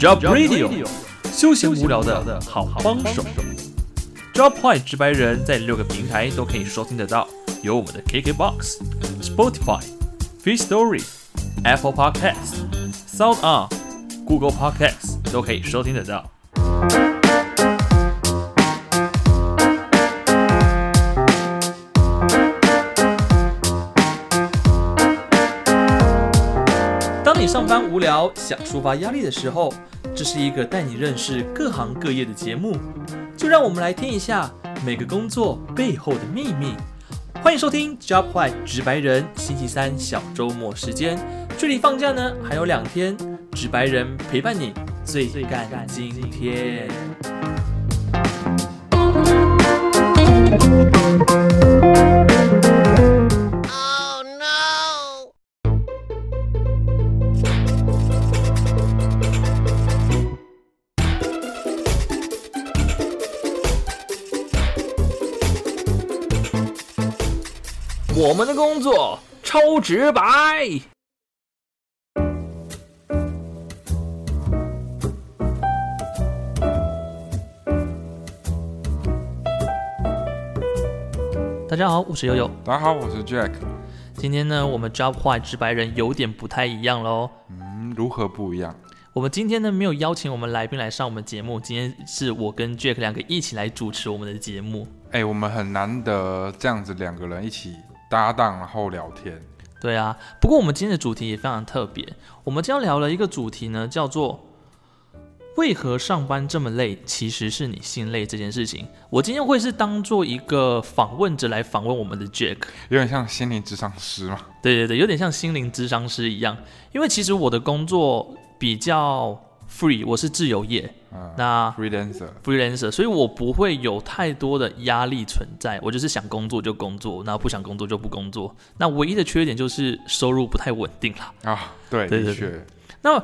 Job Radio，休闲无聊的好帮手。Job Point 直白人在六个平台都可以收听得到，有我们的 KKBox、Spotify、Free Story、Apple Podcasts、Sound On、Google Podcasts 都可以收听得到。上班无聊，想抒发压力的时候，这是一个带你认识各行各业的节目。就让我们来听一下每个工作背后的秘密。欢迎收听 Job White 直白人，星期三小周末时间，距离放假呢还有两天，直白人陪伴你最干今天。我们的工作超直白。大家好，我是悠悠。大家好，我是 Jack。今天呢，我们 Job 坏直白人有点不太一样喽。嗯，如何不一样？我们今天呢没有邀请我们来宾来上我们节目，今天是我跟 Jack 两个一起来主持我们的节目。哎，我们很难得这样子两个人一起搭档，然后聊天。对啊，不过我们今天的主题也非常特别，我们今天聊了一个主题呢，叫做。为何上班这么累？其实是你心累这件事情。我今天会是当做一个访问者来访问我们的 Jack，有点像心灵智商师嘛？对对对，有点像心灵智商师一样。因为其实我的工作比较 free，我是自由业，那 freelancer，freelancer，所以我不会有太多的压力存在。我就是想工作就工作，那不想工作就不工作。那唯一的缺点就是收入不太稳定了啊。对，的确。那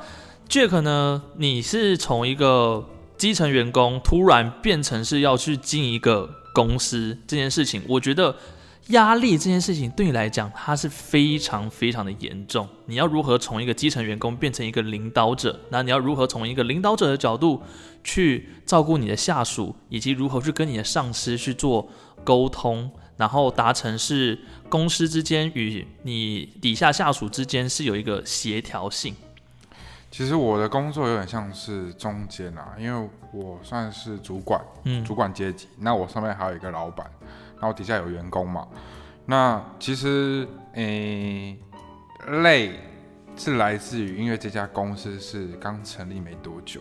Jack 呢？你是从一个基层员工突然变成是要去进一个公司这件事情，我觉得压力这件事情对你来讲，它是非常非常的严重。你要如何从一个基层员工变成一个领导者？那你要如何从一个领导者的角度去照顾你的下属，以及如何去跟你的上司去做沟通，然后达成是公司之间与你底下下属之间是有一个协调性。其实我的工作有点像是中间啊，因为我算是主管，嗯，主管阶级。那我上面还有一个老板，然后底下有员工嘛。那其实诶，累是来自于因为这家公司是刚成立没多久，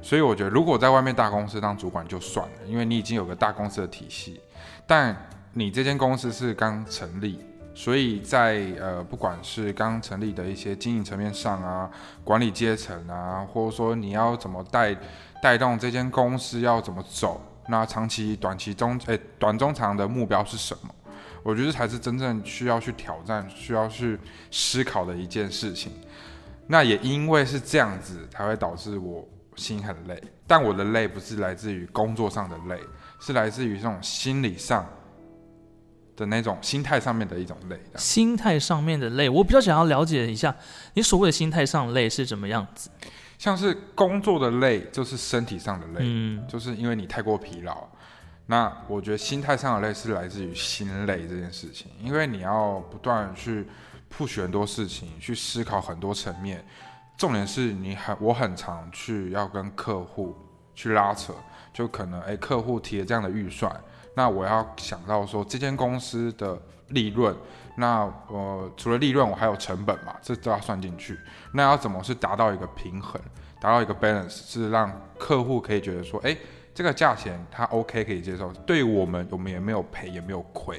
所以我觉得如果在外面大公司当主管就算了，因为你已经有个大公司的体系。但你这间公司是刚成立。所以在呃，不管是刚成立的一些经营层面上啊，管理阶层啊，或者说你要怎么带带动这间公司要怎么走，那长期、短期、中诶短中长的目标是什么？我觉得才是真正需要去挑战、需要去思考的一件事情。那也因为是这样子，才会导致我心很累。但我的累不是来自于工作上的累，是来自于这种心理上。的那种心态上面的一种累，心态上面的累，我比较想要了解一下，你所谓的心态上累是怎么样子？像是工作的累，就是身体上的累，嗯，就是因为你太过疲劳。那我觉得心态上的累是来自于心累这件事情，因为你要不断去 push 很多事情，去思考很多层面。重点是你很，我很常去要跟客户去拉扯，就可能哎，客户提了这样的预算。那我要想到说这间公司的利润，那呃除了利润我还有成本嘛，这都要算进去。那要怎么是达到一个平衡，达到一个 balance，是让客户可以觉得说，哎，这个价钱他 OK 可以接受，对我们我们也没有赔也没有亏。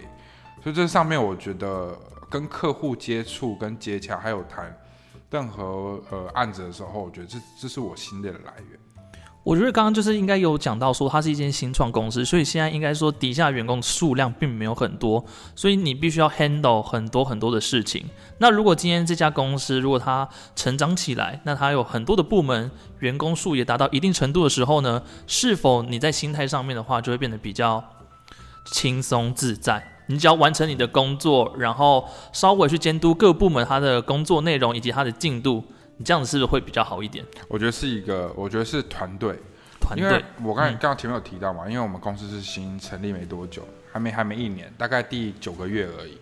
所以这上面我觉得跟客户接触、跟接洽，还有谈任何呃案子的时候，我觉得这这是我心的来源。我觉得刚刚就是应该有讲到说，它是一间新创公司，所以现在应该说底下员工数量并没有很多，所以你必须要 handle 很多很多的事情。那如果今天这家公司如果它成长起来，那它有很多的部门，员工数也达到一定程度的时候呢，是否你在心态上面的话就会变得比较轻松自在？你只要完成你的工作，然后稍微去监督各部门他的工作内容以及他的进度。你这样子是不是会比较好一点？我觉得是一个，我觉得是团队。团队，我刚才刚刚前面有提到嘛，因为我们公司是新成立没多久，还没还没一年，大概第九个月而已。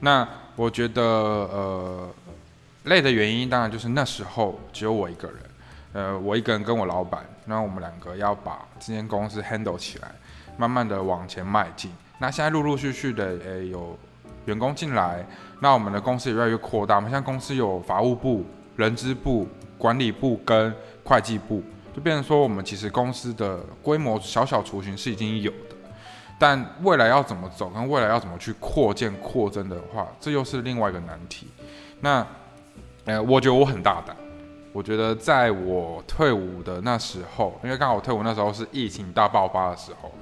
那我觉得呃累的原因，当然就是那时候只有我一个人，呃，我一个人跟我老板，那我们两个要把这间公司 handle 起来，慢慢的往前迈进。那现在陆陆续续的诶有员工进来，那我们的公司也越来越扩大。我们现在公司有法务部、人资部、管理部跟会计部。就变成说，我们其实公司的规模小小雏形是已经有的，但未来要怎么走，跟未来要怎么去扩建扩增的话，这又是另外一个难题。那，呃，我觉得我很大胆。我觉得在我退伍的那时候，因为刚好我退伍那时候是疫情大爆发的时候，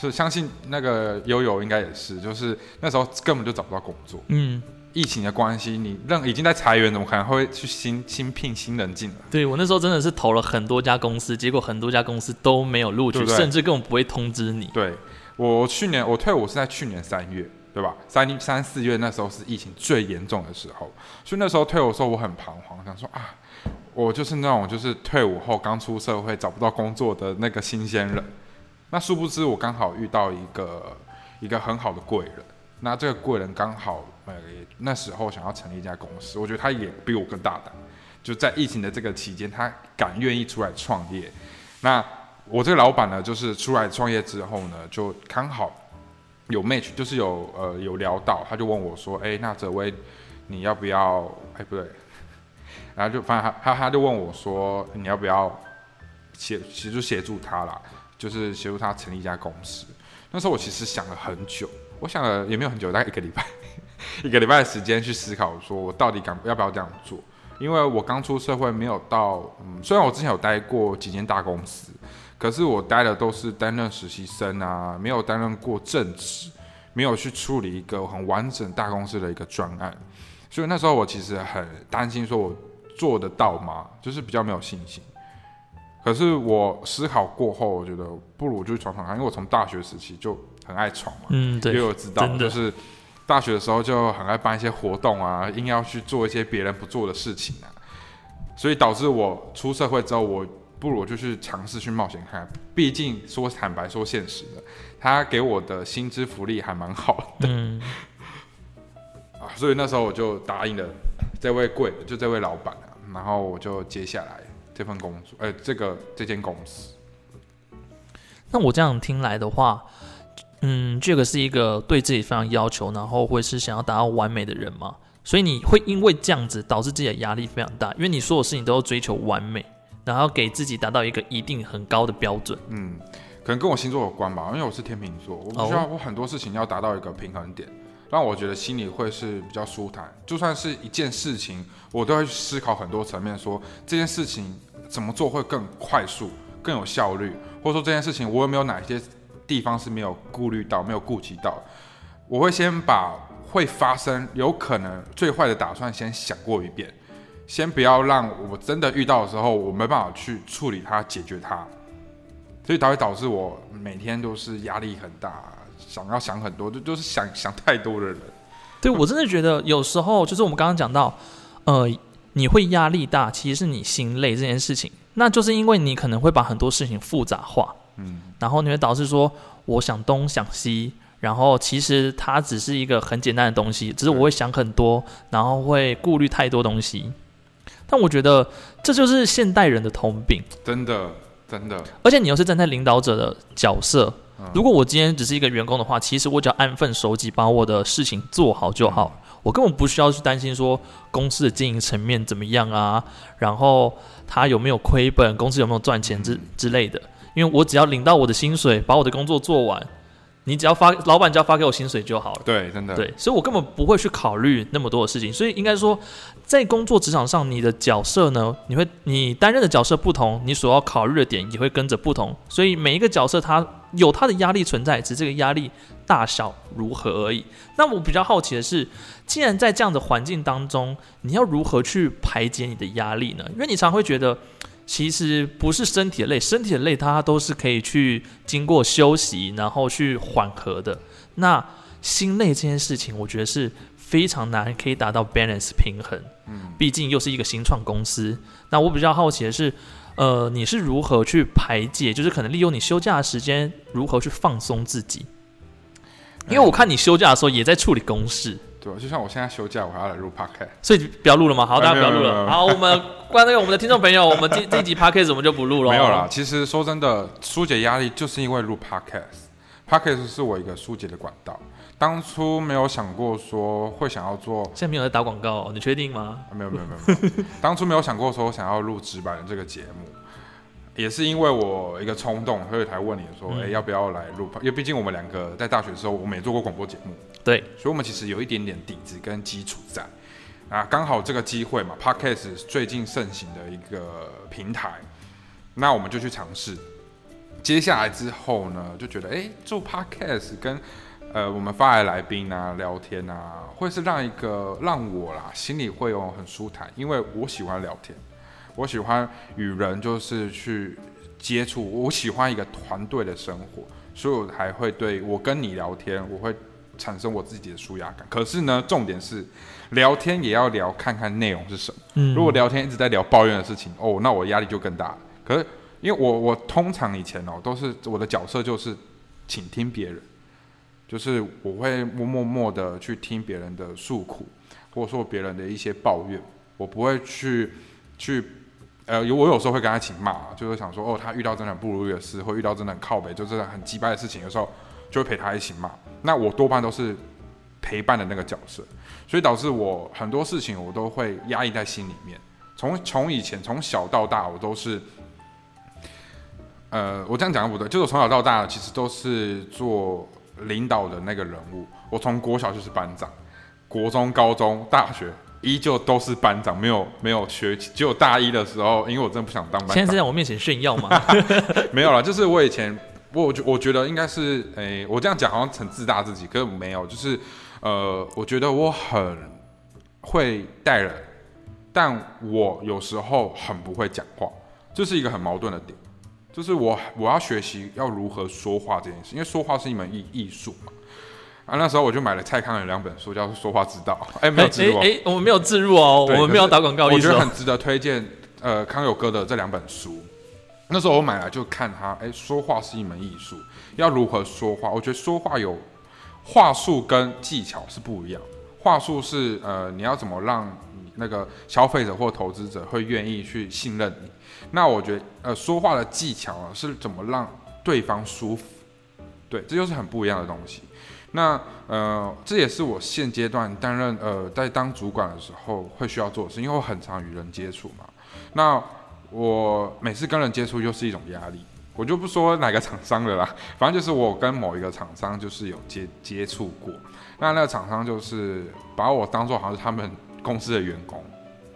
是相信那个悠悠应该也是，就是那时候根本就找不到工作。嗯。疫情的关系，你让已经在裁员，怎么可能会去新新聘新人进来？对我那时候真的是投了很多家公司，结果很多家公司都没有录取，甚至根本不会通知你。对我去年我退伍是在去年三月，对吧？三三四月那时候是疫情最严重的时候，所以那时候退伍的时候我很彷徨，想说啊，我就是那种就是退伍后刚出社会找不到工作的那个新鲜人。那殊不知我刚好遇到一个一个很好的贵人，那这个贵人刚好。呃那时候想要成立一家公司，我觉得他也比我更大胆。就在疫情的这个期间，他敢愿意出来创业。那我这个老板呢，就是出来创业之后呢，就刚好有 match，就是有呃有聊到，他就问我说：“哎，那泽威你要不要？哎，不对。”然后就反正他他他就问我说：“你要不要协其实协助他啦，就是协助他成立一家公司。”那时候我其实想了很久，我想了也没有很久，大概一个礼拜。一个礼拜的时间去思考，说我到底敢要不要这样做？因为我刚出社会，没有到，嗯，虽然我之前有待过几间大公司，可是我待的都是担任实习生啊，没有担任过正职，没有去处理一个很完整大公司的一个专案，所以那时候我其实很担心，说我做得到吗？就是比较没有信心。可是我思考过后，我觉得不如就去闯闯看，因为我从大学时期就很爱闯嘛，嗯，对，因为我知道就是。大学的时候就很爱办一些活动啊，硬要去做一些别人不做的事情啊，所以导致我出社会之后，我不如就去尝试去冒险看。毕竟说坦白说现实的，他给我的薪资福利还蛮好的。嗯。啊，所以那时候我就答应了这位贵，就这位老板啊，然后我就接下来这份工作，哎，这个这间公司。那我这样听来的话。嗯，这个是一个对自己非常要求，然后会是想要达到完美的人嘛，所以你会因为这样子导致自己的压力非常大，因为你所有事情都要追求完美，然后给自己达到一个一定很高的标准。嗯，可能跟我星座有关吧，因为我是天秤座，我需要我很多事情要达到一个平衡点，让我觉得心里会是比较舒坦。就算是一件事情，我都会去思考很多层面，说这件事情怎么做会更快速、更有效率，或者说这件事情我有没有哪些。地方是没有顾虑到，没有顾及到。我会先把会发生、有可能最坏的打算先想过一遍，先不要让我真的遇到的时候，我没办法去处理它、解决它，所以才会导致我每天都是压力很大，想要想很多，就就是想想太多的人。对我真的觉得有时候就是我们刚刚讲到，呃，你会压力大，其实是你心累这件事情，那就是因为你可能会把很多事情复杂化。嗯，然后你会导致说，我想东想西，然后其实它只是一个很简单的东西，只是我会想很多，然后会顾虑太多东西。但我觉得这就是现代人的通病，真的真的。而且你又是站在领导者的角色，如果我今天只是一个员工的话，其实我只要安分守己，把我的事情做好就好，我根本不需要去担心说公司的经营层面怎么样啊，然后他有没有亏本，公司有没有赚钱之之类的。因为我只要领到我的薪水，把我的工作做完，你只要发，老板只要发给我薪水就好了。对，真的。对，所以我根本不会去考虑那么多的事情。所以应该说，在工作职场上，你的角色呢，你会你担任的角色不同，你所要考虑的点也会跟着不同。所以每一个角色它有它的压力存在，只是这个压力大小如何而已。那我比较好奇的是，既然在这样的环境当中，你要如何去排解你的压力呢？因为你常会觉得。其实不是身体的累，身体的累它都是可以去经过休息，然后去缓和的。那心累这件事情，我觉得是非常难可以达到 balance 平衡。嗯，毕竟又是一个新创公司。那我比较好奇的是，呃，你是如何去排解？就是可能利用你休假的时间，如何去放松自己？因为我看你休假的时候也在处理公事。对，就像我现在休假，我还要来录 podcast，所以不要录了吗？好，大家不要录了。好，我们 关那个我们的听众朋友，我们这这集 podcast 我们就不录了。没有啦，其实说真的，疏解压力就是因为录 podcast，podcast 是我一个疏解的管道。当初没有想过说会想要做，现在没有在打广告，你确定吗？没有没有没有，当初没有想过说想要录直白的这个节目。也是因为我一个冲动，所以才问你说，哎，要不要来录？因为毕竟我们两个在大学的时候，我们也做过广播节目，对，所以我们其实有一点点底子跟基础在。啊，刚好这个机会嘛，Podcast 最近盛行的一个平台，那我们就去尝试。接下来之后呢，就觉得，哎，做 Podcast 跟呃我们发来来宾啊聊天啊，会是让一个让我啦心里会有很舒坦，因为我喜欢聊天。我喜欢与人就是去接触，我喜欢一个团队的生活，所以我还会对我跟你聊天，我会产生我自己的舒压感。可是呢，重点是聊天也要聊，看看内容是什么。嗯，如果聊天一直在聊抱怨的事情，哦，那我压力就更大了。可是因为我我通常以前哦，都是我的角色就是倾听别人，就是我会默默默的去听别人的诉苦，或者说别人的一些抱怨，我不会去去。呃，有我有时候会跟他一起骂，就是想说，哦，他遇到真的很不如意的事，或遇到真的很靠北，就是很鸡掰的事情，有时候就会陪他一起骂。那我多半都是陪伴的那个角色，所以导致我很多事情我都会压抑在心里面。从从以前从小到大，我都是，呃，我这样讲不对，就是从小到大其实都是做领导的那个人物。我从国小就是班长，国中、高中、大学。依旧都是班长，没有没有学，只有大一的时候，因为我真的不想当班长。现在是在我面前炫耀吗？没有了，就是我以前，我我觉得应该是，诶，我这样讲好像很自大自己，可是没有，就是，呃，我觉得我很会带人，但我有时候很不会讲话，这是一个很矛盾的点，就是我我要学习要如何说话这件事，因为说话是一门艺艺术嘛。啊，那时候我就买了蔡康永两本书，叫《说话之道》。哎，没有植入，哎，我们没有自入哦，我们没有打广告。我觉得很值得推荐，呃，康永哥的这两本书。那时候我买来就看他，哎，说话是一门艺术，要如何说话？我觉得说话有话术跟技巧是不一样。话术是，呃，你要怎么让那个消费者或投资者会愿意去信任你？那我觉得，呃，说话的技巧啊，是怎么让对方舒服？对，这就是很不一样的东西。那呃，这也是我现阶段担任呃在当主管的时候会需要做的事，因为我很常与人接触嘛。那我每次跟人接触又是一种压力，我就不说哪个厂商的啦，反正就是我跟某一个厂商就是有接接触过，那那个厂商就是把我当做好像是他们公司的员工。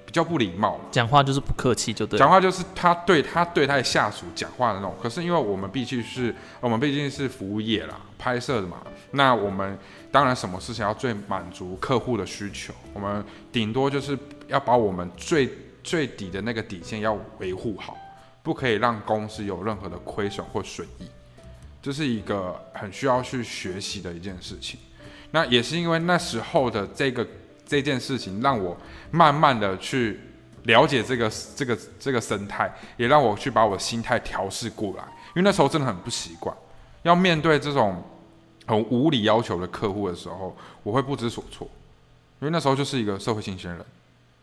比较不礼貌，讲话就是不客气，就对。讲话就是他对他对他的下属讲话的那种。可是因为我们毕竟是我们毕竟是服务业啦，拍摄的嘛，那我们当然什么事情要最满足客户的需求，我们顶多就是要把我们最最底的那个底线要维护好，不可以让公司有任何的亏损或损益，这是一个很需要去学习的一件事情。那也是因为那时候的这个。这件事情让我慢慢的去了解这个这个这个生态，也让我去把我的心态调试过来。因为那时候真的很不习惯，要面对这种很无理要求的客户的时候，我会不知所措。因为那时候就是一个社会新鲜人，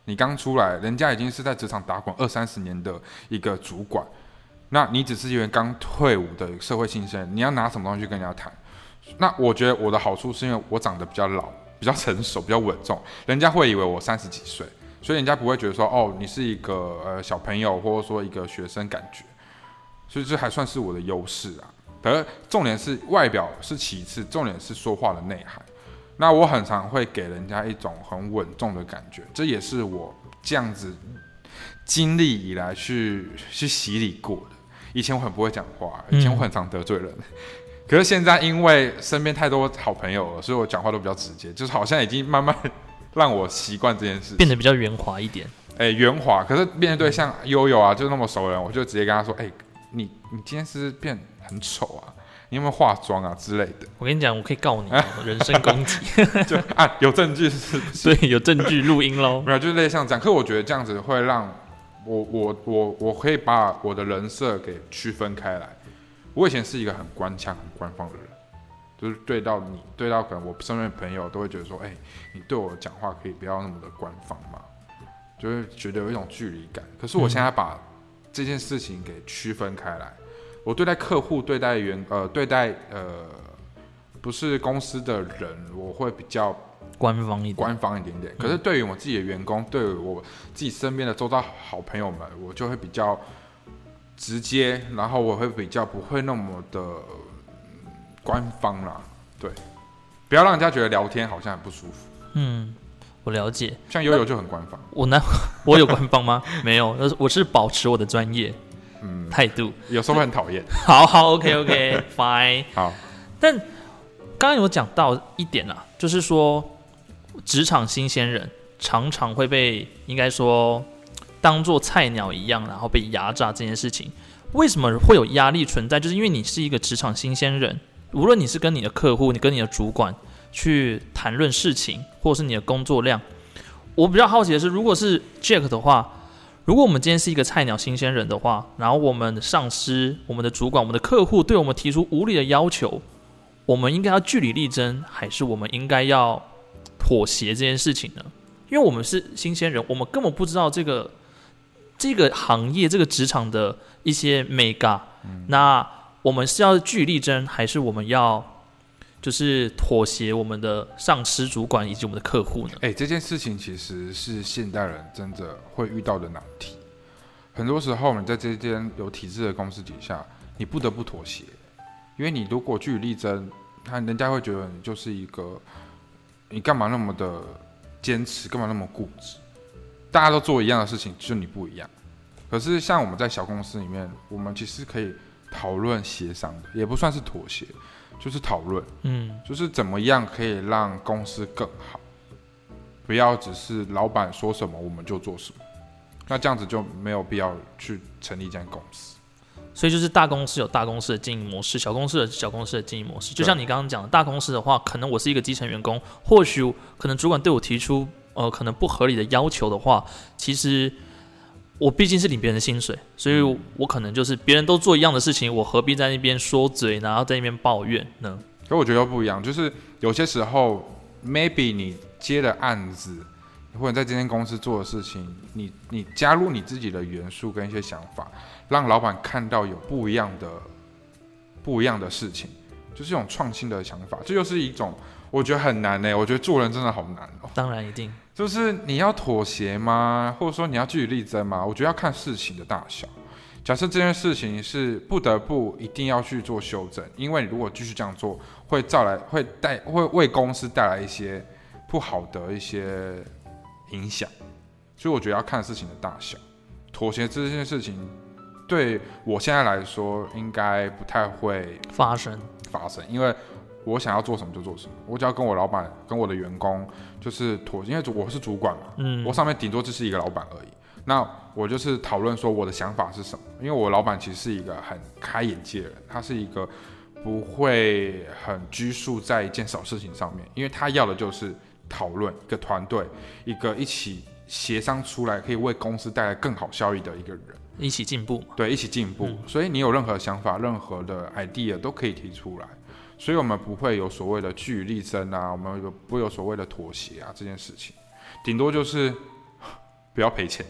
你刚出来，人家已经是在职场打滚二三十年的一个主管，那你只是一个刚退伍的社会新鲜，你要拿什么东西跟人家谈？那我觉得我的好处是因为我长得比较老。比较成熟，比较稳重，人家会以为我三十几岁，所以人家不会觉得说，哦，你是一个呃小朋友，或者说一个学生感觉，所以这还算是我的优势啊。而重点是外表是其次，重点是说话的内涵。那我很常会给人家一种很稳重的感觉，这也是我这样子经历以来去去洗礼过的。以前我很不会讲话，以前我很常得罪人。可是现在，因为身边太多好朋友了，所以我讲话都比较直接，就是好像已经慢慢让我习惯这件事，变得比较圆滑一点。哎，圆滑。可是面对像悠悠啊，就那么熟人，我就直接跟他说：“哎，你你今天是变很丑啊？你有没有化妆啊之类的？我跟你讲，我可以告你 人身攻击，就啊有证据是，对，有证据录音喽。没有，就是类似像这样。可是我觉得这样子会让我我我我可以把我的人设给区分开来。我以前是一个很官腔、很官方的人，就是对到你，对到可能我身边的朋友都会觉得说，哎，你对我讲话可以不要那么的官方嘛，就会觉得有一种距离感。可是我现在把这件事情给区分开来，我对待客户、对待员呃、对待呃，不是公司的人，我会比较官方一点，官方一点点。可是对于我自己的员工，对于我自己身边的周遭好朋友们，我就会比较。直接，然后我会比较不会那么的官方啦，对，不要让人家觉得聊天好像很不舒服。嗯，我了解。像悠悠就很官方。我呢，我有官方吗？没有，我是保持我的专业，嗯，态度。有时候会很讨厌。好好，OK，OK，Fine。好。但刚刚有讲到一点啊，就是说职场新鲜人常常会被应该说。当做菜鸟一样，然后被压榨这件事情，为什么会有压力存在？就是因为你是一个职场新鲜人，无论你是跟你的客户，你跟你的主管去谈论事情，或者是你的工作量，我比较好奇的是，如果是 Jack 的话，如果我们今天是一个菜鸟新鲜人的话，然后我们的上司、我们的主管、我们的客户对我们提出无理的要求，我们应该要据理力争，还是我们应该要妥协这件事情呢？因为我们是新鲜人，我们根本不知道这个。这个行业、这个职场的一些美感，那我们是要据理力争，还是我们要就是妥协我们的上司、主管以及我们的客户呢？哎，这件事情其实是现代人真的会遇到的难题。很多时候，你在这间有体制的公司底下，你不得不妥协，因为你如果据理力争，他人家会觉得你就是一个，你干嘛那么的坚持，干嘛那么固执？大家都做一样的事情，就你不一样。可是像我们在小公司里面，我们其实可以讨论协商的，也不算是妥协，就是讨论，嗯，就是怎么样可以让公司更好，不要只是老板说什么我们就做什么，那这样子就没有必要去成立一间公司。所以就是大公司有大公司的经营模式，小公司的小公司的经营模式。就像你刚刚讲的，大公司的话，可能我是一个基层员工，或许可能主管对我提出。呃，可能不合理的要求的话，其实我毕竟是领别人的薪水，所以我可能就是别人都做一样的事情，我何必在那边说嘴，然后在那边抱怨呢？可我觉得不一样，就是有些时候，maybe 你接的案子，或者在这间公司做的事情，你你加入你自己的元素跟一些想法，让老板看到有不一样的不一样的事情，就是一种创新的想法，这就是一种。我觉得很难呢，我觉得做人真的好难哦。当然一定，就是你要妥协吗？或者说你要据理力争吗？我觉得要看事情的大小。假设这件事情是不得不一定要去做修正，因为你如果继续这样做，会造来会带会为公司带来一些不好的一些影响。所以我觉得要看事情的大小。妥协这件事情，对我现在来说应该不太会发生发生，因为。我想要做什么就做什么，我只要跟我老板、跟我的员工就是妥，因为我是主管嘛，嗯，我上面顶多只是一个老板而已。那我就是讨论说我的想法是什么，因为我老板其实是一个很开眼界的人，他是一个不会很拘束在一件小事情上面，因为他要的就是讨论一个团队，一个一起协商出来可以为公司带来更好效益的一个人，一起进步，对，一起进步。所以你有任何想法、任何的 idea 都可以提出来。所以，我们不会有所谓的据理力争啊，我们有不会有所谓的妥协啊，这件事情，顶多就是 不要赔钱。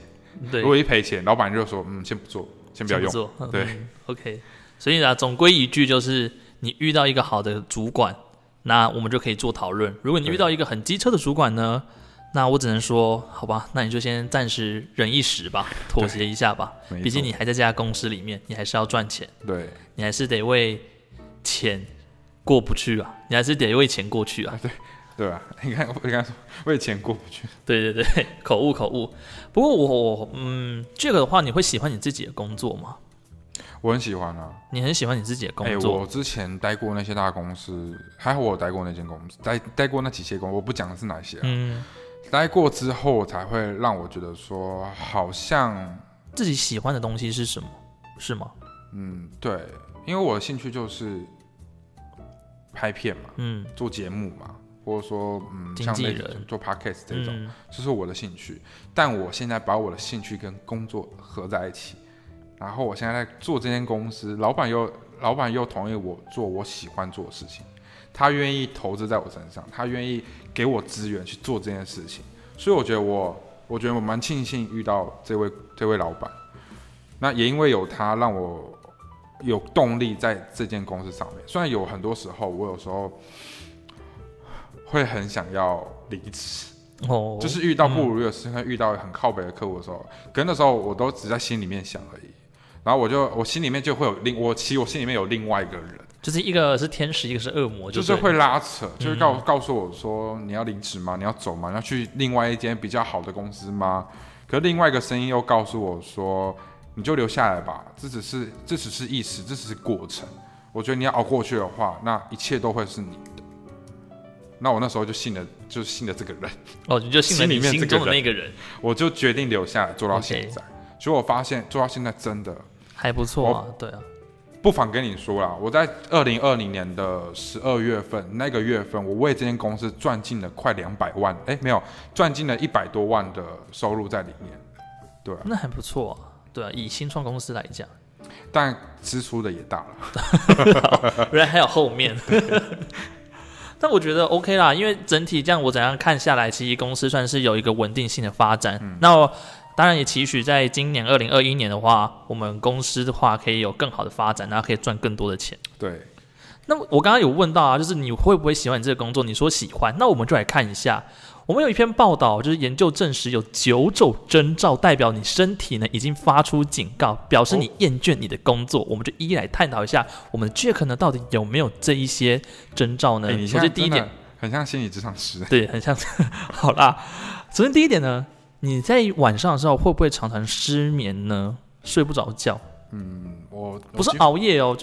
对，如果一赔钱，老板就说，嗯，先不做，先不要用。对，OK。所以呢，总归一句就是，你遇到一个好的主管，那我们就可以做讨论。如果你遇到一个很机车的主管呢，那我只能说，好吧，那你就先暂时忍一时吧，妥协一下吧。毕竟你还在这家公司里面，你还是要赚钱。对，你还是得为钱。过不去啊，你还是得为钱过去啊。对，对啊，你看，我刚才说为钱过不去。对对对，口误口误。不过我，嗯，这个的话，你会喜欢你自己的工作吗？我很喜欢啊。你很喜欢你自己的工作？我之前待过那些大公司，还好我待过那间公司，待待过那几些公，我不讲的是哪些。嗯。待过之后，才会让我觉得说，好像自己喜欢的东西是什么？是吗？嗯，对，因为我的兴趣就是。拍片嘛，嗯，做节目嘛，或者说嗯，像那人。做 podcast 这种，这是我的兴趣。但我现在把我的兴趣跟工作合在一起，然后我现在在做这间公司，老板又老板又同意我做我喜欢做的事情，他愿意投资在我身上，他愿意给我资源去做这件事情，所以我觉得我我觉得我蛮庆幸遇到这位这位老板。那也因为有他，让我有动力在这间公司上面。虽然有很多时候，我有时候会很想要离职，哦，就是遇到不如意的事，遇到很靠北的客户的时候，可能那时候我都只在心里面想而已。然后我就我心里面就会有另我其实我心里面有另外一个人，就是一个是天使，一个是恶魔，就是会拉扯，就是告告诉我说你要离职吗？你要走吗？你要去另外一间比较好的公司吗？可另外一个声音又告诉我说。你就留下来吧，这只是这只是意识，这只是过程。我觉得你要熬过去的话，那一切都会是你的。那我那时候就信了，就信了这个人。哦，你就信了你心中的那个人。我就决定留下来做到现在。所以我发现做到现在真的还不错啊。对啊，不妨跟你说啦，我在二零二零年的十二月份那个月份，我为这间公司赚进了快两百万，哎，没有赚进了一百多万的收入在里面。对，那还不错啊。对啊，以新创公司来讲，但支出的也大了，原来还有后面。但我觉得 OK 啦，因为整体这样我怎样看下来，其实公司算是有一个稳定性的发展。那当然也期许在今年二零二一年的话，我们公司的话可以有更好的发展，然后可以赚更多的钱。对。那我刚刚有问到啊，就是你会不会喜欢你这个工作？你说喜欢，那我们就来看一下。我们有一篇报道，就是研究证实有九种征兆，代表你身体呢已经发出警告，表示你厌倦你的工作。我们就一一来探讨一下，我们 Jack 呢到底有没有这一些征兆呢？首先第一点，很像心理智商师，对，很像。好啦，首先第一点呢，你在晚上的时候会不会常常失眠呢？睡不着觉？嗯，我不是熬夜哦。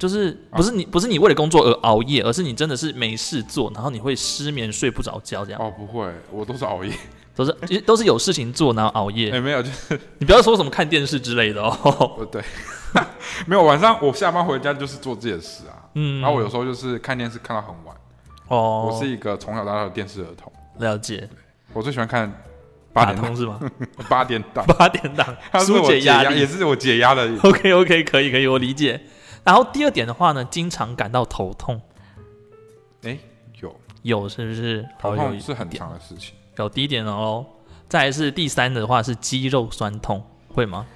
就是不是你不是你为了工作而熬夜，而是你真的是没事做，然后你会失眠睡不着觉这样。哦，不会，我都是熬夜，都是 都是有事情做然后熬夜。哎，没有，就是你不要说什么看电视之类的哦。对，没有晚上我下班回家就是做这些事啊。嗯，然后我有时候就是看电视看到很晚。哦，我是一个从小到大的电视儿童。了解。我最喜欢看八点档是吗？八点档，八点档，疏解压力也是我解压的。OK OK，可以可以，我理解。然后第二点的话呢，经常感到头痛。哎，有有是不是？头痛是很长的事情。有第一点哦，再是第三的话是肌肉酸痛，会吗？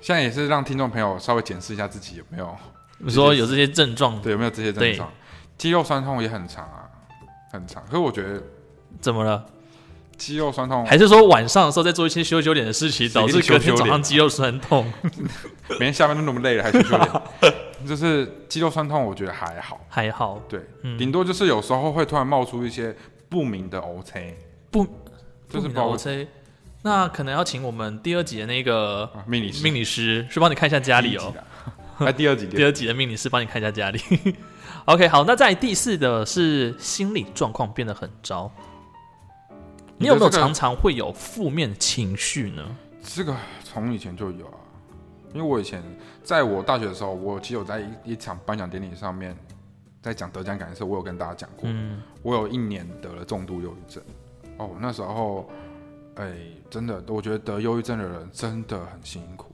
现在也是让听众朋友稍微检视一下自己有没有，你说有这些症状，对，有没有这些症状？肌肉酸痛也很长啊，很长。可是我觉得怎么了？肌肉酸痛，还是说晚上的时候在做一些羞羞脸的事情，导致隔天早上肌肉酸痛？每天下班都那么累了，还羞羞脸？就是肌肉酸痛，我觉得还好，还好。对，顶多就是有时候会突然冒出一些不明的 O C，不，就是 O C。那可能要请我们第二集的那个命理师，命理师去帮你看一下家里哦。来 第二集，第二集的命理师帮你看一下家里。OK，好，那在第四的是心理状况变得很糟。你有没有常常会有负面情绪呢？这个从以前就有啊，因为我以前在我大学的时候，我其实有在一一场颁奖典礼上面，在讲得奖感言时候，我有跟大家讲过，我有一年得了重度忧郁症。哦，那时候，哎，真的，我觉得得忧郁症的人真的很辛苦。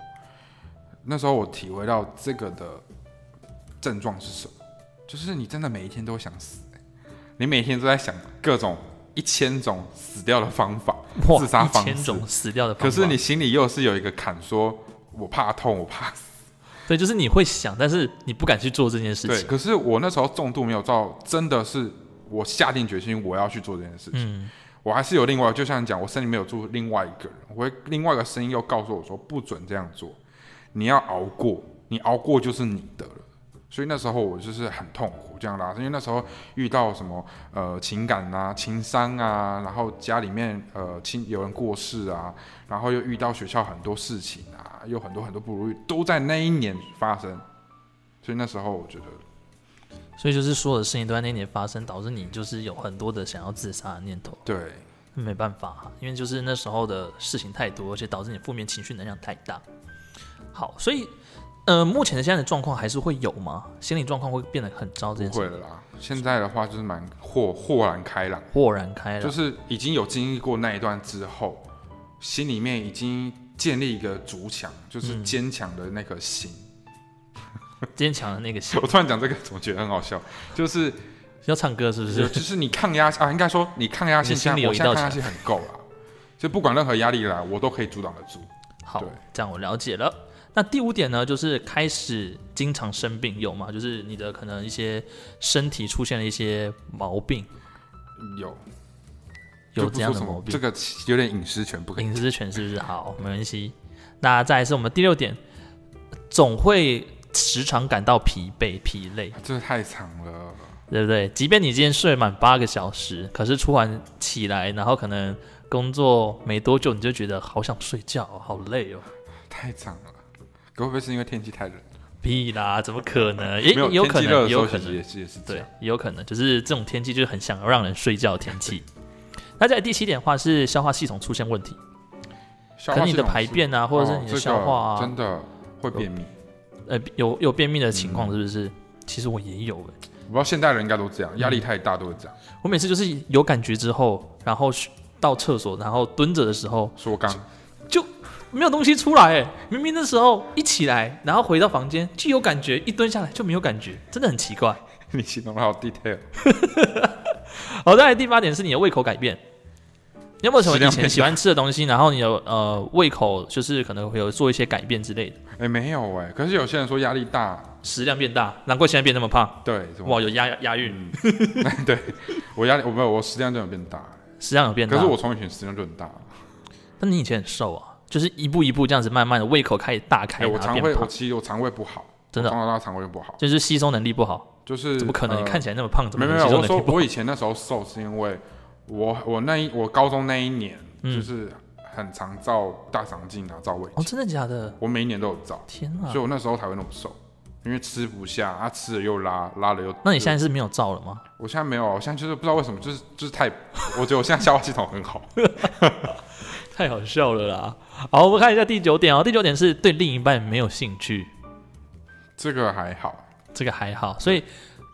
那时候我体会到这个的症状是什么，就是你真的每一天都想死，你每天都在想各种。一千种死掉的方法，自杀方式。一千种死掉的方法。可是你心里又是有一个坎，说我怕痛，我怕死。对，就是你会想，但是你不敢去做这件事情。对，可是我那时候重度没有到，真的是我下定决心我要去做这件事情。嗯。我还是有另外，就像你讲，我身里面有住另外一个人，我会另外一个声音又告诉我说，不准这样做，你要熬过，你熬过就是你的了。所以那时候我就是很痛苦这样啦，因为那时候遇到什么呃情感啊、情伤啊，然后家里面呃亲有人过世啊，然后又遇到学校很多事情啊，有很多很多不如意，都在那一年发生。所以那时候我觉得，所以就是所有的事情都在那一年发生，导致你就是有很多的想要自杀的念头。对，没办法，因为就是那时候的事情太多，而且导致你负面情绪能量太大。好，所以。呃，目前的现在的状况还是会有吗？心理状况会变得很糟？这件事会的啦，现在的话就是蛮豁豁然开朗，豁然开朗，就是已经有经历过那一段之后，心里面已经建立一个足墙，就是坚强的那颗心，坚强的那个心。我突然讲这个，怎么觉得很好笑？就是要唱歌是不是？就是你抗压啊，应该说你抗压性，心里我现在抗压性很够了，就不管任何压力来，我都可以阻挡得住。好，这样我了解了。那第五点呢，就是开始经常生病，有吗？就是你的可能一些身体出现了一些毛病，有，有这样的毛病。这个有点隐私权，不可以。隐私权是不是？好，没关系。那再是我们第六点，总会时常感到疲惫、疲累。这太长了，对不对？即便你今天睡满八个小时，可是突然起来，然后可能工作没多久，你就觉得好想睡觉，好累哦。太长了。会不会是因为天气太冷？屁啦，怎么可能？也有可能，有可能也是也是对，也有可能，就是这种天气就是很想要让人睡觉的天气。那在第七点的话是消化系统出现问题，可能你的排便啊，或者是你的消化啊，真的会便秘。呃，有有便秘的情况是不是？其实我也有哎，我不知道现代人应该都这样，压力太大都会这样。我每次就是有感觉之后，然后到厕所，然后蹲着的时候缩肛。没有东西出来，哎，明明那时候一起来，然后回到房间就有感觉，一蹲下来就没有感觉，真的很奇怪。你形容的好 detail。好，再来第八点是你的胃口改变。你有没有什么以前喜欢吃的东西，然后你有呃胃口就是可能会有做一些改变之类的？哎，没有哎，可是有些人说压力大，食量变大，难怪现在变那么胖。对，哇，有押押韵。对，我压力我没有，我食量真的变大，食量有变大。可是我从以前食量就很大。那你以前很瘦啊？就是一步一步这样子，慢慢的胃口开始大开。我肠胃，我其实我肠胃不好，真的，从小到大肠胃不好，就是吸收能力不好。就是怎么可能？你看起来那么胖，怎么没有？我说我以前那时候瘦，是因为我我那一我高中那一年，就是很常照大肠镜啊，照胃。哦，真的假的？我每一年都有照。天啊！所以我那时候才会那么瘦，因为吃不下，啊吃了又拉，拉了又。那你现在是没有照了吗？我现在没有，我现在就是不知道为什么，就是就是太，我觉得我现在消化系统很好。太好笑了啦！好，我们看一下第九点哦。第九点是对另一半没有兴趣，这个还好，这个还好，所以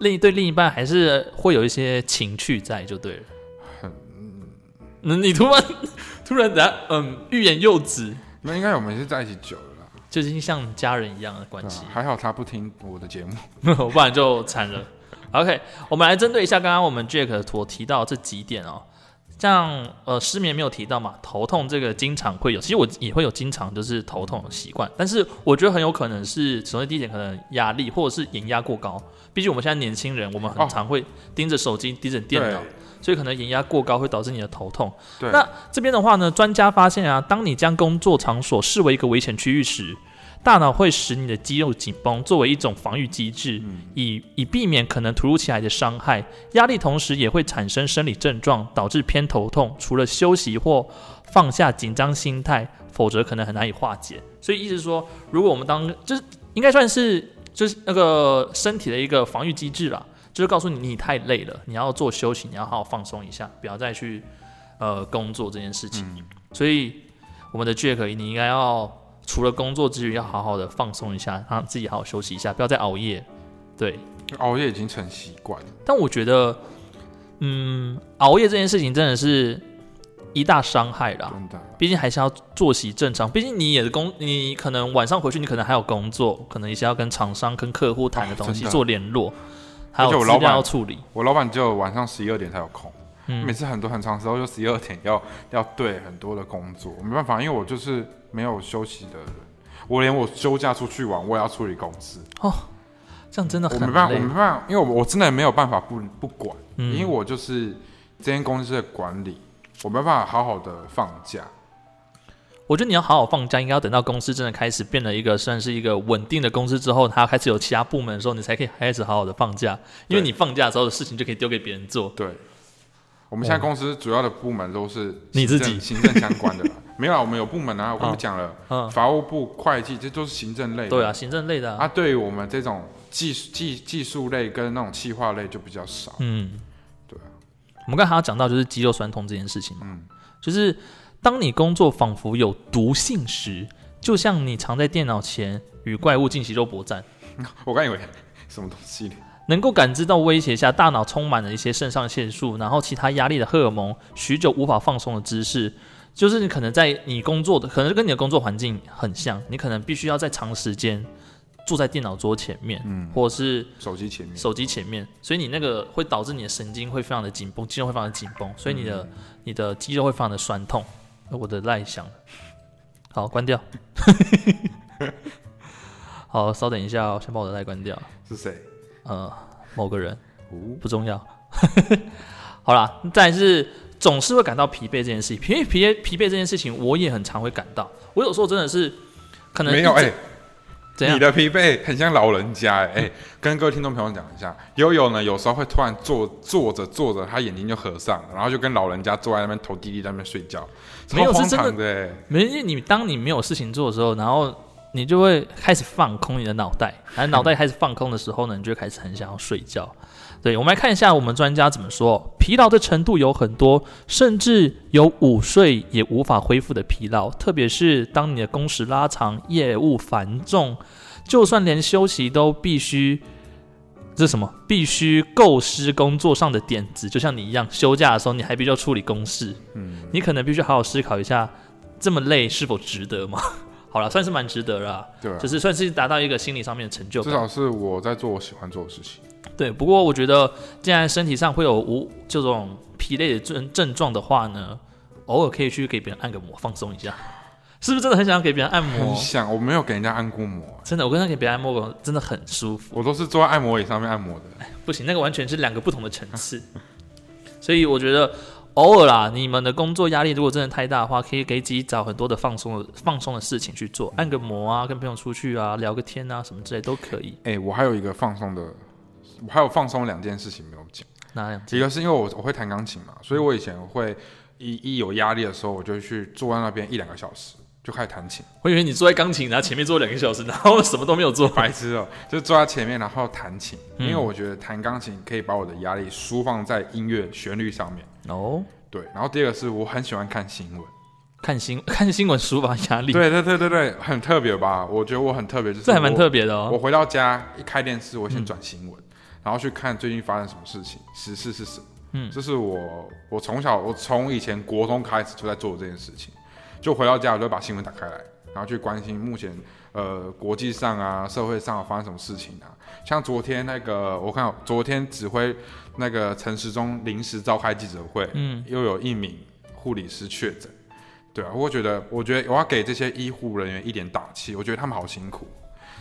另对另一半还是会有一些情趣在，就对了。嗯，你突然 突然怎样？嗯，欲言又止。那应该我们是在一起久了，就是像家人一样的关系。还好他不听我的节目，不然就惨了。OK，我们来针对一下刚刚我们 Jack 所提到这几点哦。像呃失眠没有提到嘛，头痛这个经常会有，其实我也会有经常就是头痛的习惯，但是我觉得很有可能是首先第一点可能压力或者是眼压过高，毕竟我们现在年轻人，我们很常会盯着手机盯着电脑，所以可能眼压过高会导致你的头痛。那这边的话呢，专家发现啊，当你将工作场所视为一个危险区域时。大脑会使你的肌肉紧绷，作为一种防御机制，以以避免可能突如其来的伤害。压力同时也会产生生理症状，导致偏头痛。除了休息或放下紧张心态，否则可能很难以化解。所以意思说，如果我们当就是应该算是就是那个身体的一个防御机制了，就是告诉你你太累了，你要做休息，你要好好放松一下，不要再去呃工作这件事情。所以我们的 Jack，你应该要。除了工作之余，要好好的放松一下，让自己好好休息一下，不要再熬夜。对，熬夜已经成习惯。但我觉得，嗯，熬夜这件事情真的是一大伤害啦。真的，毕竟还是要作息正常。毕竟你也是工，你可能晚上回去，你可能还有工作，可能一些要跟厂商、跟客户谈的东西做联络，还有资料要处理。我老板只有晚上十一二点才有空。每次很多很长时候就十一二点要要对很多的工作，没办法，因为我就是没有休息的人，我连我休假出去玩，我也要处理公司哦，这样真的很我没办法，我没办法，因为我我真的没有办法不不管，因为我就是这间公司的管理，我没办法好好的放假。我觉得你要好好放假，应该要等到公司真的开始变了一个算是一个稳定的公司之后，它开始有其他部门的时候，你才可以开始好好的放假，因为你放假的时候的事情就可以丢给别人做。对。我们现在公司主要的部门都是你自己行政相关的，没有啊，我们有部门啊，我跟你讲了，法务部、会计，这都是行政类。对啊，行政类的啊。对于我们这种技技技术类跟那种企划类就比较少。嗯，对啊。我们刚才要讲到就是肌肉酸痛这件事情嘛，嗯，就是当你工作仿佛有毒性时，就像你常在电脑前与怪物进行肉搏战。我刚以为什么东西？能够感知到威胁下，大脑充满了一些肾上腺素，然后其他压力的荷尔蒙，许久无法放松的姿势，就是你可能在你工作的，可能跟你的工作环境很像，你可能必须要在长时间坐在电脑桌前面，嗯，或者是手机前面，手机前面，所以你那个会导致你的神经会非常的紧绷，肌肉会非常的紧绷，所以你的你的肌肉会非常的酸痛。我的赖响，好，关掉。好，稍等一下，先把我的赖关掉。是谁？呃，某个人，不重要。好啦，但是总是会感到疲惫这件事情，疲疲疲惫这件事情，我也很常会感到。我有时候真的是可能没有哎，你的疲惫很像老人家 哎。跟各位听众朋友讲一下，悠悠呢有时候会突然坐坐着坐着，他眼睛就合上，然后就跟老人家坐在那边头低低在那边睡觉，没有是真的。没，你当你没有事情做的时候，然后。你就会开始放空你的脑袋，然后脑袋开始放空的时候呢，你就开始很想要睡觉。对，我们来看一下我们专家怎么说。疲劳的程度有很多，甚至有午睡也无法恢复的疲劳，特别是当你的工时拉长、业务繁重，就算连休息都必须，这是什么？必须构思工作上的点子，就像你一样，休假的时候你还必须要处理公事。嗯，你可能必须好好思考一下，这么累是否值得吗？好了，算是蛮值得了，对，就是算是达到一个心理上面的成就。至少是我在做我喜欢做的事情。对，不过我觉得，既然身体上会有无这种疲累的症症状的话呢，偶尔可以去给别人按个摩，放松一下，是不是真的很想要给别人按摩？很想，我没有给人家按过摩，真的，我跟他给别人按摩过，真的很舒服。我都是坐在按摩椅上面按摩的。不行，那个完全是两个不同的层次，所以我觉得。偶尔啦，你们的工作压力如果真的太大的话，可以给自己找很多的放松的放松的事情去做，按个摩啊，跟朋友出去啊，聊个天啊，什么之类都可以。哎，我还有一个放松的，我还有放松两件事情没有讲。哪两？一个是因为我我会弹钢琴嘛，所以我以前会一一有压力的时候，我就去坐在那边一两个小时。就开始弹琴，我以为你坐在钢琴，然后前面坐两个小时，然后什么都没有做，白痴哦，就坐在前面，然后弹琴，因为我觉得弹钢琴可以把我的压力舒放在音乐旋律上面。哦，对，然后第二个是我很喜欢看新闻，看新 看新闻抒发压力。对对对对对，很特别吧？我觉得我很特别，就是这还蛮特别的哦。我回到家一开电视，我先转新闻，然后去看最近发生什么事情，时事是什么。嗯，这是我我从小我从以前国中开始就在做这件事情。就回到家，我就把新闻打开来，然后去关心目前呃国际上啊社会上发生什么事情啊。像昨天那个，我看昨天指挥那个陈时中临时召开记者会，嗯，又有一名护理师确诊，对啊，我觉得，我觉得我要给这些医护人员一点打气，我觉得他们好辛苦，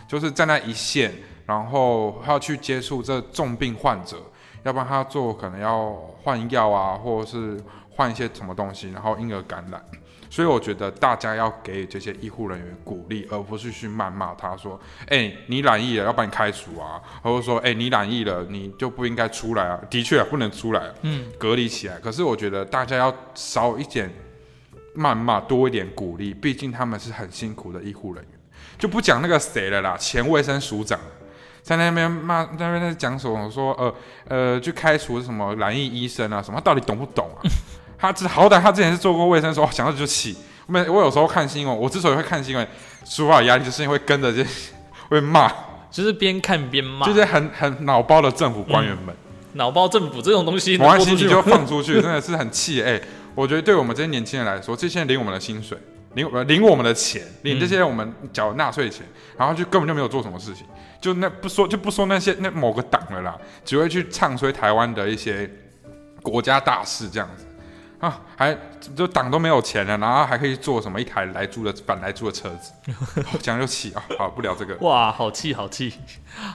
就是站在那一线，然后要去接触这重病患者，要不然他做可能要换药啊，或者是换一些什么东西，然后因而感染。所以我觉得大家要给予这些医护人员鼓励，而不是去谩骂他说：“哎，你染疫了，要把你开除啊！”或者说：“哎，你染疫了，你就不应该出来啊！”的确不能出来，嗯，隔离起来。可是我觉得大家要少一点谩骂，多一点鼓励。毕竟他们是很辛苦的医护人员，就不讲那个谁了啦，前卫生署长在那边骂，那边在讲什么？说呃呃，去开除什么染疫医生啊？什么？到底懂不懂啊？他之好歹他之前是做过卫生，说想到就气。没我有时候看新闻，我之所以会看新闻，抒发压力，就是因为跟着这 会骂，就是边看边骂，就是很很脑包的政府官员们，脑包政府这种东西，没关系，你就放出去，真的是很气。哎，我觉得对我们这些年轻人来说，这些人领我们的薪水，领领我们的钱，领这些我们缴纳税钱，然后就根本就没有做什么事情，就那不说就不说那些那某个党了啦，只会去唱衰台湾的一些国家大事这样子。啊，还就党都没有钱了，然后还可以坐什么一台来租的反来租的车子，讲就气啊！好，不聊这个。哇，好气，好气！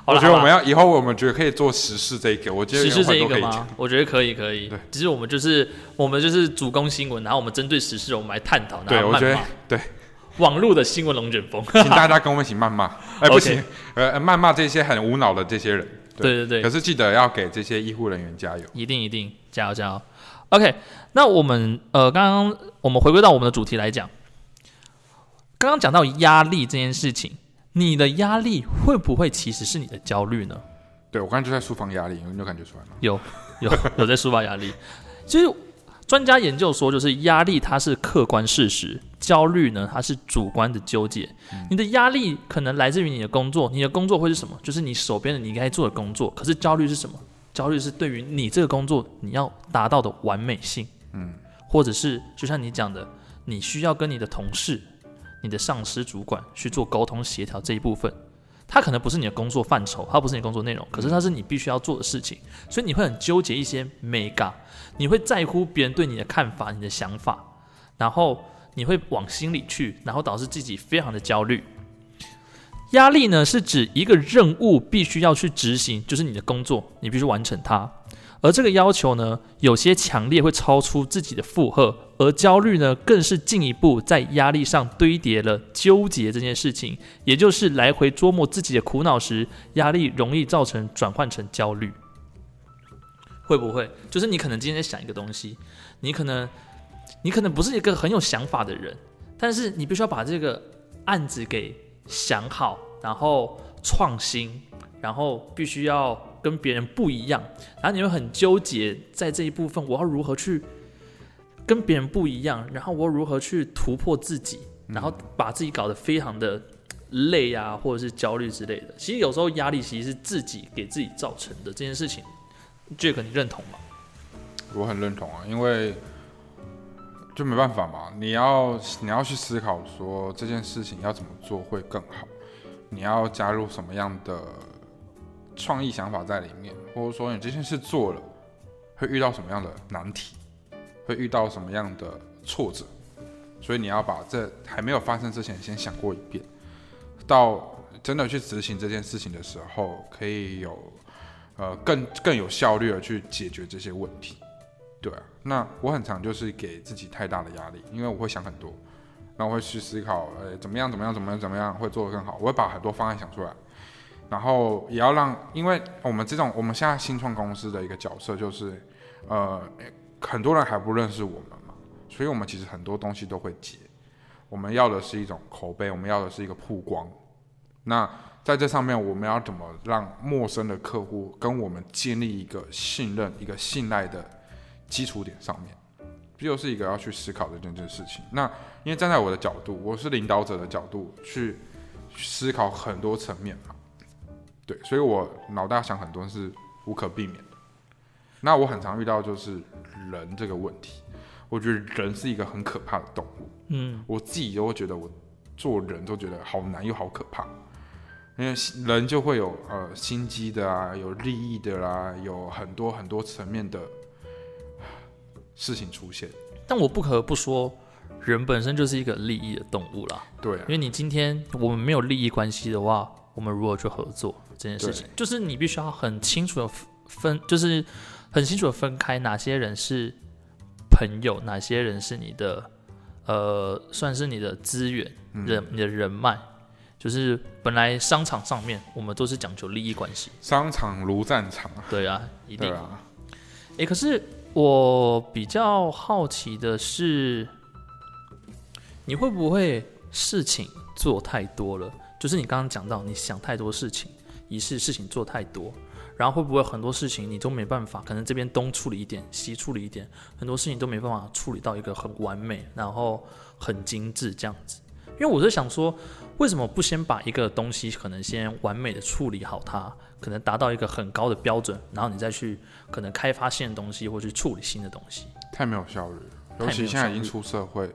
我觉得我们要以后我们觉得可以做时事这一个，我觉得时事这一个吗？我觉得可以，可以。对，其实我们就是我们就是主攻新闻，然后我们针对时事，我们来探讨。对，我觉得对网络的新闻龙卷风，请大家跟我们一起谩骂。哎，不行，呃，谩骂这些很无脑的这些人。对对对。可是记得要给这些医护人员加油，一定一定加油加油。OK，那我们呃，刚刚我们回归到我们的主题来讲，刚刚讲到压力这件事情，你的压力会不会其实是你的焦虑呢？对我刚才就在抒发压力，你有感觉出来吗？有，有，有在抒发压力。其实专家研究说，就是压力它是客观事实，焦虑呢，它是主观的纠结。你的压力可能来自于你的工作，你的工作会是什么？就是你手边的你该做的工作。可是焦虑是什么？焦虑是对于你这个工作你要达到的完美性，嗯，或者是就像你讲的，你需要跟你的同事、你的上司、主管去做沟通协调这一部分。它可能不是你的工作范畴，它不是你工作内容，可是它是你必须要做的事情，所以你会很纠结一些美感，你会在乎别人对你的看法、你的想法，然后你会往心里去，然后导致自己非常的焦虑。压力呢，是指一个任务必须要去执行，就是你的工作，你必须完成它。而这个要求呢，有些强烈会超出自己的负荷，而焦虑呢，更是进一步在压力上堆叠了纠结这件事情，也就是来回琢磨自己的苦恼时，压力容易造成转换成焦虑。会不会？就是你可能今天在想一个东西，你可能你可能不是一个很有想法的人，但是你必须要把这个案子给想好，然后创新，然后必须要。跟别人不一样，然后你会很纠结在这一部分，我要如何去跟别人不一样？然后我如何去突破自己？然后把自己搞得非常的累啊，或者是焦虑之类的。其实有时候压力其实是自己给自己造成的这件事情，Jack，你认同吗？我很认同啊，因为就没办法嘛，你要你要去思考说这件事情要怎么做会更好，你要加入什么样的？创意想法在里面，或者说你这件事做了，会遇到什么样的难题，会遇到什么样的挫折，所以你要把这还没有发生之前先想过一遍，到真的去执行这件事情的时候，可以有呃更更有效率的去解决这些问题。对啊，那我很常就是给自己太大的压力，因为我会想很多，然后我会去思考，呃，怎么样怎么样怎么样怎么样会做得更好，我会把很多方案想出来。然后也要让，因为我们这种我们现在新创公司的一个角色就是，呃，很多人还不认识我们嘛，所以我们其实很多东西都会接。我们要的是一种口碑，我们要的是一个曝光。那在这上面，我们要怎么让陌生的客户跟我们建立一个信任、一个信赖的基础点上面，这又是一个要去思考的这件事情。那因为站在我的角度，我是领导者的角度去思考很多层面嘛。对，所以我脑袋想很多是无可避免的。那我很常遇到就是人这个问题，我觉得人是一个很可怕的动物。嗯，我自己都会觉得我做人都觉得好难又好可怕，因为人就会有呃心机的啊，有利益的啦，有很多很多层面的事情出现。但我不可不说，人本身就是一个利益的动物啦。对，因为你今天我们没有利益关系的话，我们如何去合作？这件事情就是你必须要很清楚的分，就是很清楚的分开哪些人是朋友，哪些人是你的，呃，算是你的资源人，你的人脉。就是本来商场上面我们都是讲究利益关系，商场如战场。对啊，一定。哎，可是我比较好奇的是，你会不会事情做太多了？就是你刚刚讲到，你想太多事情。一是事情做太多，然后会不会很多事情你都没办法？可能这边东处理一点，西处理一点，很多事情都没办法处理到一个很完美，然后很精致这样子。因为我是想说，为什么不先把一个东西可能先完美的处理好它，可能达到一个很高的标准，然后你再去可能开发新的东西或去处理新的东西？太没有效率，尤其现在已经出社会，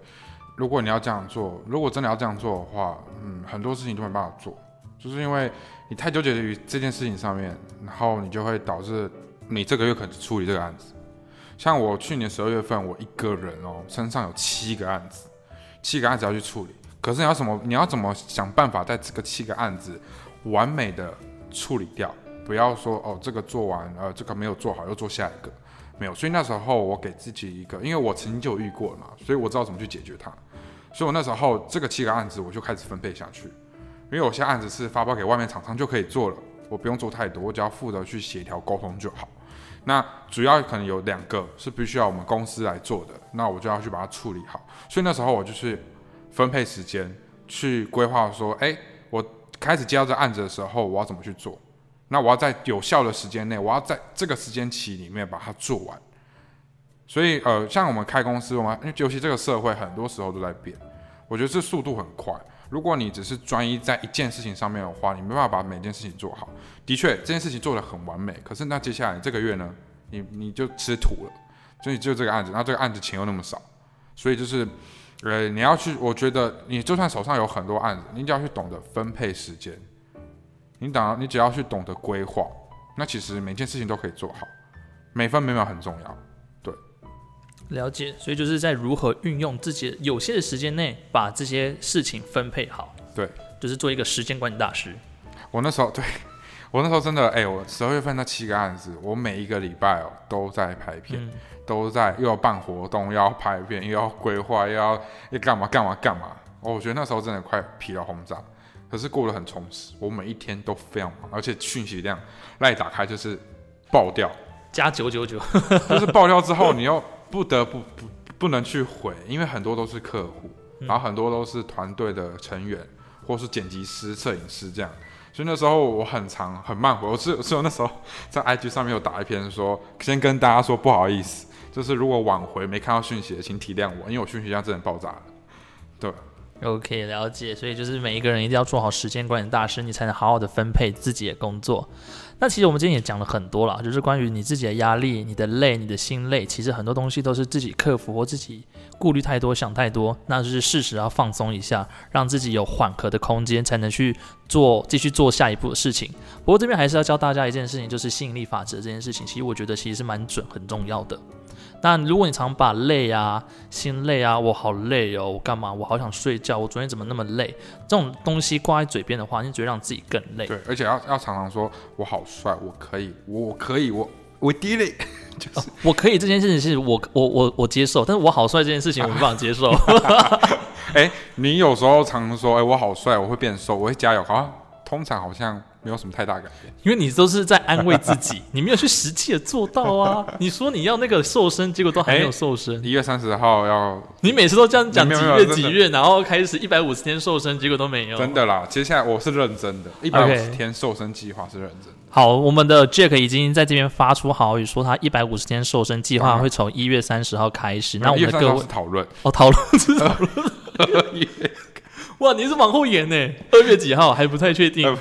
如果你要这样做，如果真的要这样做的话，嗯，很多事情都没办法做，就是因为。你太纠结于这件事情上面，然后你就会导致你这个月可能处理这个案子。像我去年十二月份，我一个人哦，身上有七个案子，七个案子要去处理。可是你要怎么，你要怎么想办法在这个七个案子完美的处理掉？不要说哦，这个做完，呃，这个没有做好，又做下一个，没有。所以那时候我给自己一个，因为我曾经就遇过了嘛，所以我知道怎么去解决它。所以我那时候这个七个案子，我就开始分配下去。因为有些案子是发包给外面厂商就可以做了，我不用做太多，我只要负责去协调沟通就好。那主要可能有两个是必须要我们公司来做的，那我就要去把它处理好。所以那时候我就是分配时间去规划说，哎，我开始接到这案子的时候，我要怎么去做？那我要在有效的时间内，我要在这个时间期里面把它做完。所以呃，像我们开公司，我们尤其这个社会很多时候都在变。我觉得这速度很快。如果你只是专一在一件事情上面的话，你没办法把每件事情做好。的确，这件事情做的很完美，可是那接下来这个月呢，你你就吃土了，所以就这个案子，那这个案子钱又那么少，所以就是，呃，你要去，我觉得你就算手上有很多案子，你只要去懂得分配时间，你等，你只要去懂得规划，那其实每件事情都可以做好，每分每秒很重要。对了解，所以就是在如何运用自己有限的时间内，把这些事情分配好。对，就是做一个时间管理大师。我那时候，对我那时候真的，哎，我十二月份那七个案子，我每一个礼拜哦都在拍片，都在又要办活动，又要拍片，又要规划，又要要干嘛干嘛干嘛。哦，我觉得那时候真的快疲劳轰炸，可是过得很充实。我每一天都非常忙，而且讯息量赖打开就是爆掉，加九九九，就是爆掉之后你又。不得不不不能去回，因为很多都是客户，然后很多都是团队的成员，或是剪辑师、摄影师这样，所以那时候我很长很慢回。我是只有那时候在 IG 上面有打一篇说，先跟大家说不好意思，就是如果晚回没看到讯息的，请体谅我，因为我讯息量真的爆炸了。对，OK，了解。所以就是每一个人一定要做好时间管理大师，你才能好好的分配自己的工作。那其实我们今天也讲了很多了，就是关于你自己的压力、你的累、你的心累，其实很多东西都是自己克服或自己顾虑太多、想太多，那就是适时要放松一下，让自己有缓和的空间，才能去做继续做下一步的事情。不过这边还是要教大家一件事情，就是吸引力法则这件事情，其实我觉得其实是蛮准、很重要的。那如果你常把累啊、心累啊，我好累哦，我干嘛？我好想睡觉，我昨天怎么那么累？这种东西挂在嘴边的话，你只会让自己更累。对，而且要要常常说我好帅，我可以，我可以，我我 did it，就是我可以这件事情是我我我我接受，但是我好帅这件事情我没办法接受。哎，你有时候常说哎我好帅，我会变瘦，我会加油啊，通常好像。没有什么太大改变，因为你都是在安慰自己，你没有去实际的做到啊！你说你要那个瘦身，结果都还没有瘦身。一月三十号要，你每次都这样讲几月几月，然后开始一百五十天瘦身，结果都没有。真的啦，接下来我是认真的，一百五十天瘦身计划是认真的。好，我们的 Jack 已经在这边发出好语，说他一百五十天瘦身计划会从一月三十号开始。那我们各位讨论哦，讨论是讨论。哇，你是往后延呢？二月几号还不太确定。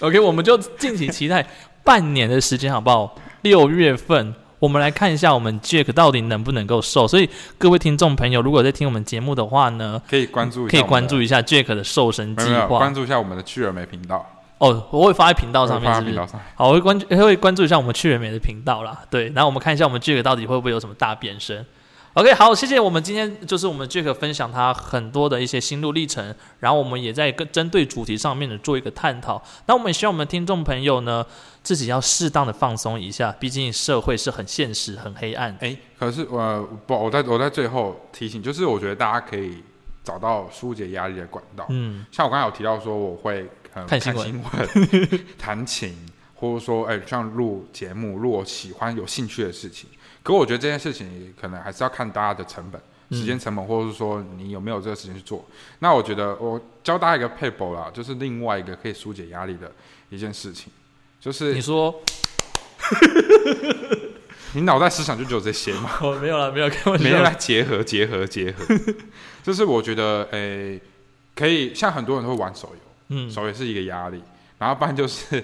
OK，我们就敬请期待半年的时间，好不好？六月份，我们来看一下我们 Jack 到底能不能够瘦。所以各位听众朋友，如果在听我们节目的话呢，可以关注一下，可以关注一下 Jack 的瘦身计划，关注一下我们的趣人美频道。哦，我会发在频道上面，是不是？好，我会关注，会关注一下我们趣人美的频道啦。对，然后我们看一下我们 Jack 到底会不会有什么大变身。OK，好，谢谢我们今天就是我们 Jack 分享他很多的一些心路历程，然后我们也在跟针对主题上面的做一个探讨。那我们也希望我们听众朋友呢，自己要适当的放松一下，毕竟社会是很现实、很黑暗。哎，可是我不，我在我在最后提醒，就是我觉得大家可以找到疏解压力的管道。嗯，像我刚才有提到说，我会看新闻、弹琴，或者说哎，像录节目，录我喜欢、有兴趣的事情。可我觉得这件事情可能还是要看大家的成本、时间成本，或者是说你有没有这个时间去做。那我觉得我教大家一个配博啦，就是另外一个可以疏解压力的一件事情，就是你说，你脑袋思想就只有这些吗？哦，没有了，没有开玩笑。没有来结合、结合、结合。就是我觉得，诶，可以像很多人都会玩手游，嗯，手游是一个压力。然后不然就是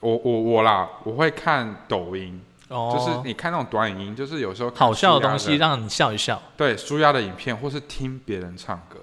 我我我啦，我会看抖音。哦，就是你看那种短影音，就是有时候好笑的东西让你笑一笑。对，舒压的影片，或是听别人唱歌，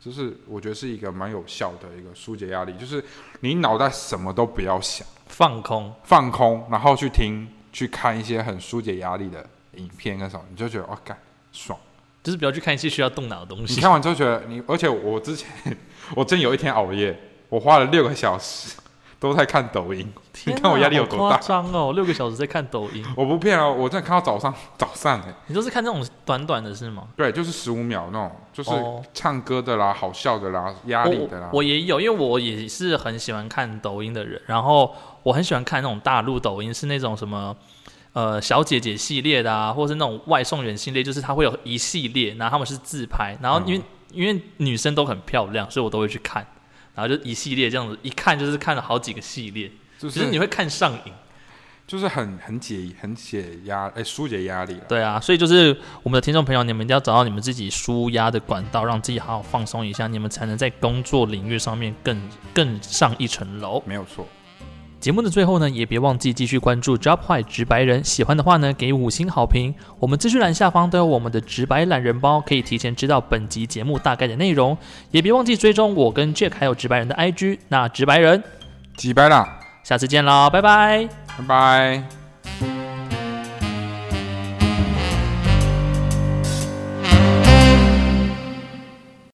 就是我觉得是一个蛮有效的一个疏解压力。就是你脑袋什么都不要想，放空，放空，然后去听、去看一些很疏解压力的影片跟什么，你就觉得哦，干爽。就是不要去看一些需要动脑的东西。你看完之后觉得你，而且我之前 我真有一天熬夜，我花了六个小时。都在看抖音，你看我压力有多大？夸张哦，六个小时在看抖音，我不骗哦，我真的看到早上 早上哎。你都是看那种短短的是吗？对，就是十五秒那种，就是唱歌的啦，好笑的啦，压力的啦。我也有，因为我也是很喜欢看抖音的人，然后我很喜欢看那种大陆抖音，是那种什么呃小姐姐系列的啊，或是那种外送员系列，就是它会有一系列，然后他们是自拍，然后因为因为女生都很漂亮，所以我都会去看。然后就一系列这样子，一看就是看了好几个系列，就是你会看上瘾。就是很很解很解压，哎，疏解压力。对啊，所以就是我们的听众朋友，你们一定要找到你们自己舒压的管道，让自己好好放松一下，你们才能在工作领域上面更更上一层楼。没有错。节目的最后呢，也别忘记继续关注 Job 坏直白人，喜欢的话呢，给五星好评。我们资讯栏下方都有我们的直白懒人包，可以提前知道本集节目大概的内容。也别忘记追踪我跟 Jack 还有直白人的 IG。那直白人，直白啦，下次见喽，拜拜。拜拜。